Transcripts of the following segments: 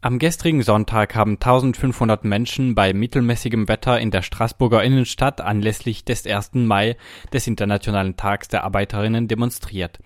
Am gestrigen Sonntag haben 1500 Menschen bei mittelmäßigem Wetter in der Straßburger Innenstadt anlässlich des 1. Mai des Internationalen Tags der Arbeiterinnen demonstriert.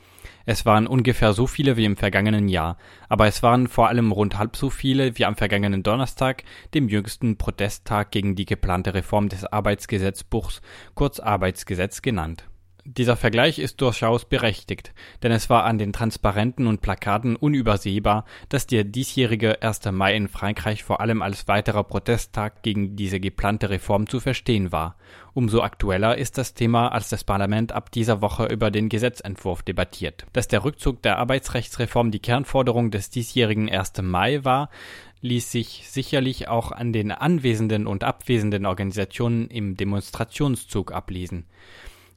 Es waren ungefähr so viele wie im vergangenen Jahr, aber es waren vor allem rund halb so viele wie am vergangenen Donnerstag, dem jüngsten Protesttag gegen die geplante Reform des Arbeitsgesetzbuchs, kurz Arbeitsgesetz genannt dieser Vergleich ist durchaus berechtigt, denn es war an den Transparenten und Plakaten unübersehbar, dass der diesjährige 1. Mai in Frankreich vor allem als weiterer Protesttag gegen diese geplante Reform zu verstehen war. Umso aktueller ist das Thema, als das Parlament ab dieser Woche über den Gesetzentwurf debattiert. Dass der Rückzug der Arbeitsrechtsreform die Kernforderung des diesjährigen 1. Mai war, ließ sich sicherlich auch an den anwesenden und abwesenden Organisationen im Demonstrationszug ablesen.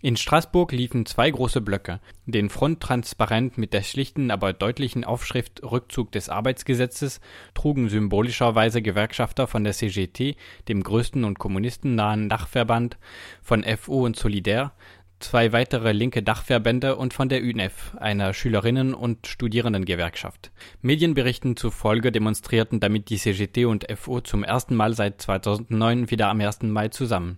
In Straßburg liefen zwei große Blöcke, den Fronttransparent mit der schlichten, aber deutlichen Aufschrift Rückzug des Arbeitsgesetzes trugen symbolischerweise Gewerkschafter von der CGT, dem größten und kommunistennahen Dachverband, von FO und Solidaire, zwei weitere linke Dachverbände und von der UNEF, einer Schülerinnen- und Studierendengewerkschaft. Medienberichten zufolge demonstrierten damit die CGT und FO zum ersten Mal seit 2009 wieder am 1. Mai zusammen.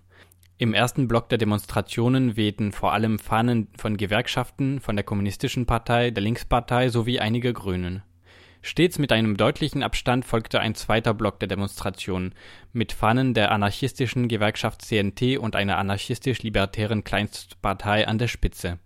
Im ersten Block der Demonstrationen wehten vor allem Fahnen von Gewerkschaften, von der Kommunistischen Partei, der Linkspartei sowie einige Grünen. Stets mit einem deutlichen Abstand folgte ein zweiter Block der Demonstrationen mit Fahnen der anarchistischen Gewerkschaft CNT und einer anarchistisch-libertären Kleinstpartei an der Spitze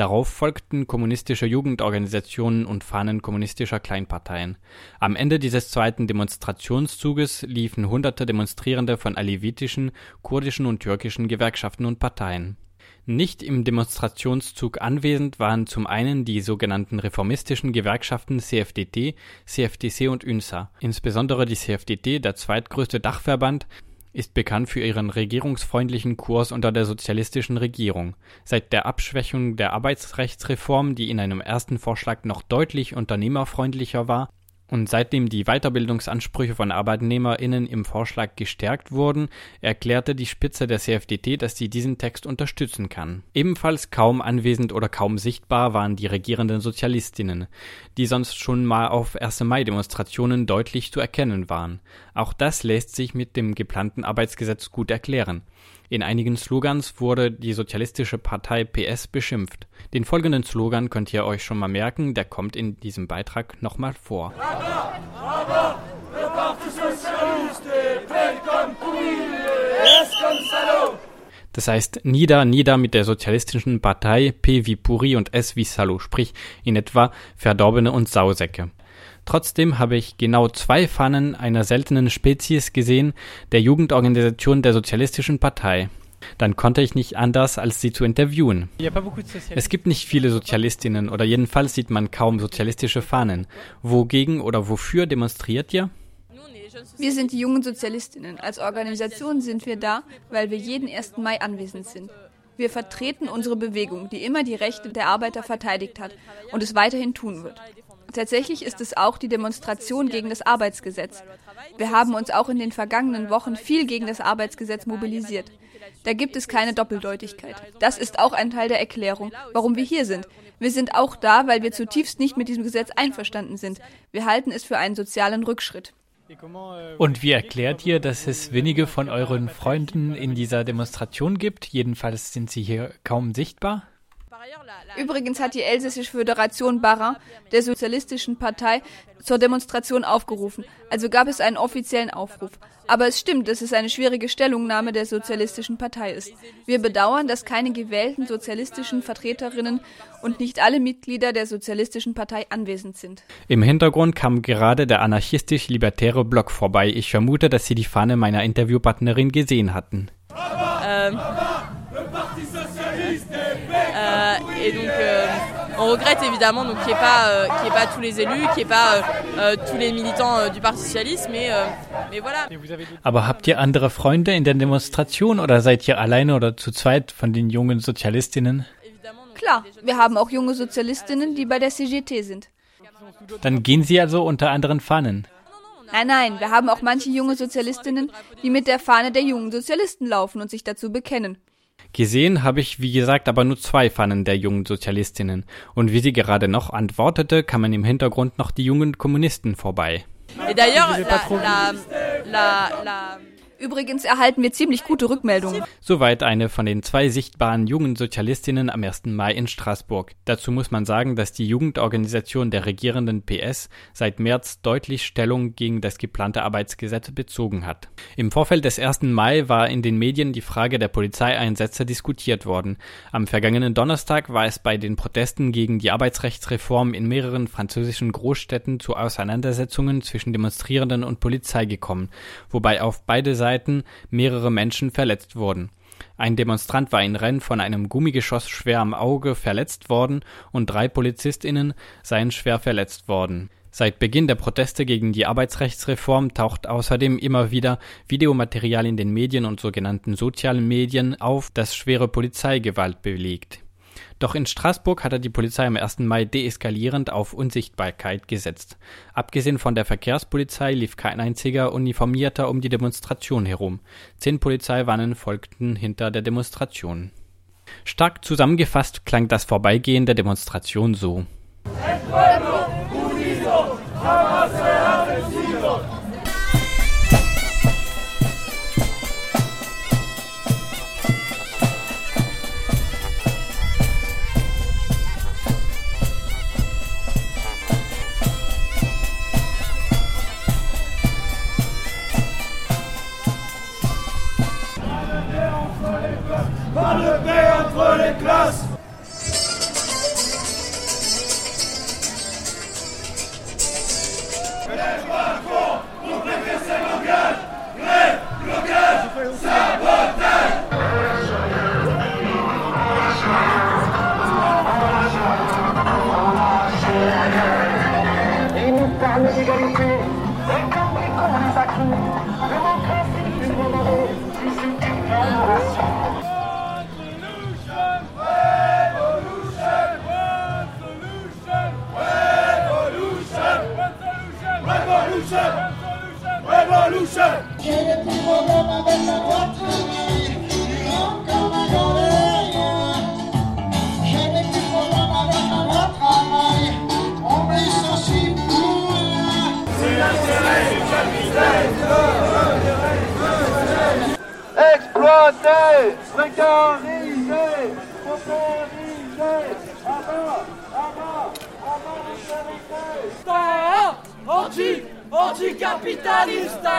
Darauf folgten kommunistische Jugendorganisationen und Fahnen kommunistischer Kleinparteien. Am Ende dieses zweiten Demonstrationszuges liefen hunderte Demonstrierende von alevitischen, kurdischen und türkischen Gewerkschaften und Parteien. Nicht im Demonstrationszug anwesend waren zum einen die sogenannten reformistischen Gewerkschaften CFDT, CFTC und UNSA, insbesondere die CFDT, der zweitgrößte Dachverband ist bekannt für ihren regierungsfreundlichen Kurs unter der sozialistischen Regierung. Seit der Abschwächung der Arbeitsrechtsreform, die in einem ersten Vorschlag noch deutlich unternehmerfreundlicher war, und seitdem die Weiterbildungsansprüche von ArbeitnehmerInnen im Vorschlag gestärkt wurden, erklärte die Spitze der CFDT, dass sie diesen Text unterstützen kann. Ebenfalls kaum anwesend oder kaum sichtbar waren die regierenden Sozialistinnen, die sonst schon mal auf 1. Mai-Demonstrationen deutlich zu erkennen waren. Auch das lässt sich mit dem geplanten Arbeitsgesetz gut erklären. In einigen Slogans wurde die Sozialistische Partei PS beschimpft. Den folgenden Slogan könnt ihr euch schon mal merken, der kommt in diesem Beitrag nochmal vor. Das heißt nieder, nieder mit der sozialistischen Partei, P wie Puri und S wie Salo, sprich in etwa Verdorbene und Sausäcke. Trotzdem habe ich genau zwei Pfannen einer seltenen Spezies gesehen, der Jugendorganisation der Sozialistischen Partei. Dann konnte ich nicht anders, als sie zu interviewen. Es gibt nicht viele Sozialistinnen oder jedenfalls sieht man kaum sozialistische Fahnen. Wogegen oder wofür demonstriert ihr? Wir sind die jungen Sozialistinnen. Als Organisation sind wir da, weil wir jeden 1. Mai anwesend sind. Wir vertreten unsere Bewegung, die immer die Rechte der Arbeiter verteidigt hat und es weiterhin tun wird. Tatsächlich ist es auch die Demonstration gegen das Arbeitsgesetz. Wir haben uns auch in den vergangenen Wochen viel gegen das Arbeitsgesetz mobilisiert. Da gibt es keine Doppeldeutigkeit. Das ist auch ein Teil der Erklärung, warum wir hier sind. Wir sind auch da, weil wir zutiefst nicht mit diesem Gesetz einverstanden sind. Wir halten es für einen sozialen Rückschritt. Und wie erklärt ihr, dass es wenige von euren Freunden in dieser Demonstration gibt? Jedenfalls sind sie hier kaum sichtbar. Übrigens hat die Elsässische Föderation Barra der Sozialistischen Partei zur Demonstration aufgerufen. Also gab es einen offiziellen Aufruf. Aber es stimmt, dass es eine schwierige Stellungnahme der Sozialistischen Partei ist. Wir bedauern, dass keine gewählten sozialistischen Vertreterinnen und nicht alle Mitglieder der Sozialistischen Partei anwesend sind. Im Hintergrund kam gerade der anarchistisch-libertäre Block vorbei. Ich vermute, dass Sie die Fahne meiner Interviewpartnerin gesehen hatten. Ähm. Et donc, euh, on regrette évidemment qu'il n'y ait, pas, euh, ait pas tous les élus, qu'il n'y ait pas tous les militants du Parti Socialiste, mais, mais voilà. Aber habt ihr andere Freunde in der Demonstration oder seid ihr alleine oder zu zweit von den jungen Sozialistinnen? Klar, wir haben auch junge Sozialistinnen, die bei der CGT sind. Dann gehen sie also unter anderen Fahnen. Nein, nein, wir haben auch manche junge Sozialistinnen, die mit der Fahne der jungen Sozialisten laufen und sich dazu bekennen. Gesehen habe ich, wie gesagt, aber nur zwei Pfannen der jungen Sozialistinnen. Und wie sie gerade noch antwortete, kamen im Hintergrund noch die jungen Kommunisten vorbei. Et d'ailleurs, la, la, la, Übrigens erhalten wir ziemlich gute Rückmeldungen. Soweit eine von den zwei sichtbaren jungen Sozialistinnen am 1. Mai in Straßburg. Dazu muss man sagen, dass die Jugendorganisation der regierenden PS seit März deutlich Stellung gegen das geplante Arbeitsgesetz bezogen hat. Im Vorfeld des 1. Mai war in den Medien die Frage der Polizeieinsätze diskutiert worden. Am vergangenen Donnerstag war es bei den Protesten gegen die Arbeitsrechtsreform in mehreren französischen Großstädten zu Auseinandersetzungen zwischen Demonstrierenden und Polizei gekommen, wobei auf beide Seiten Seiten mehrere Menschen verletzt wurden. Ein Demonstrant war in Rennes von einem Gummigeschoss schwer am Auge verletzt worden und drei PolizistInnen seien schwer verletzt worden. Seit Beginn der Proteste gegen die Arbeitsrechtsreform taucht außerdem immer wieder Videomaterial in den Medien und sogenannten sozialen Medien auf, das schwere Polizeigewalt belegt. Doch in Straßburg hatte die Polizei am 1. Mai deeskalierend auf Unsichtbarkeit gesetzt. Abgesehen von der Verkehrspolizei lief kein einziger Uniformierter um die Demonstration herum. Zehn Polizeiwannen folgten hinter der Demonstration. Stark zusammengefasst klang das Vorbeigehen der Demonstration so. Pas de paix entre les classes Exploiter, précariser, paupériser, à bas, à bas, à bas les vérités. Anti, anticapitaliste,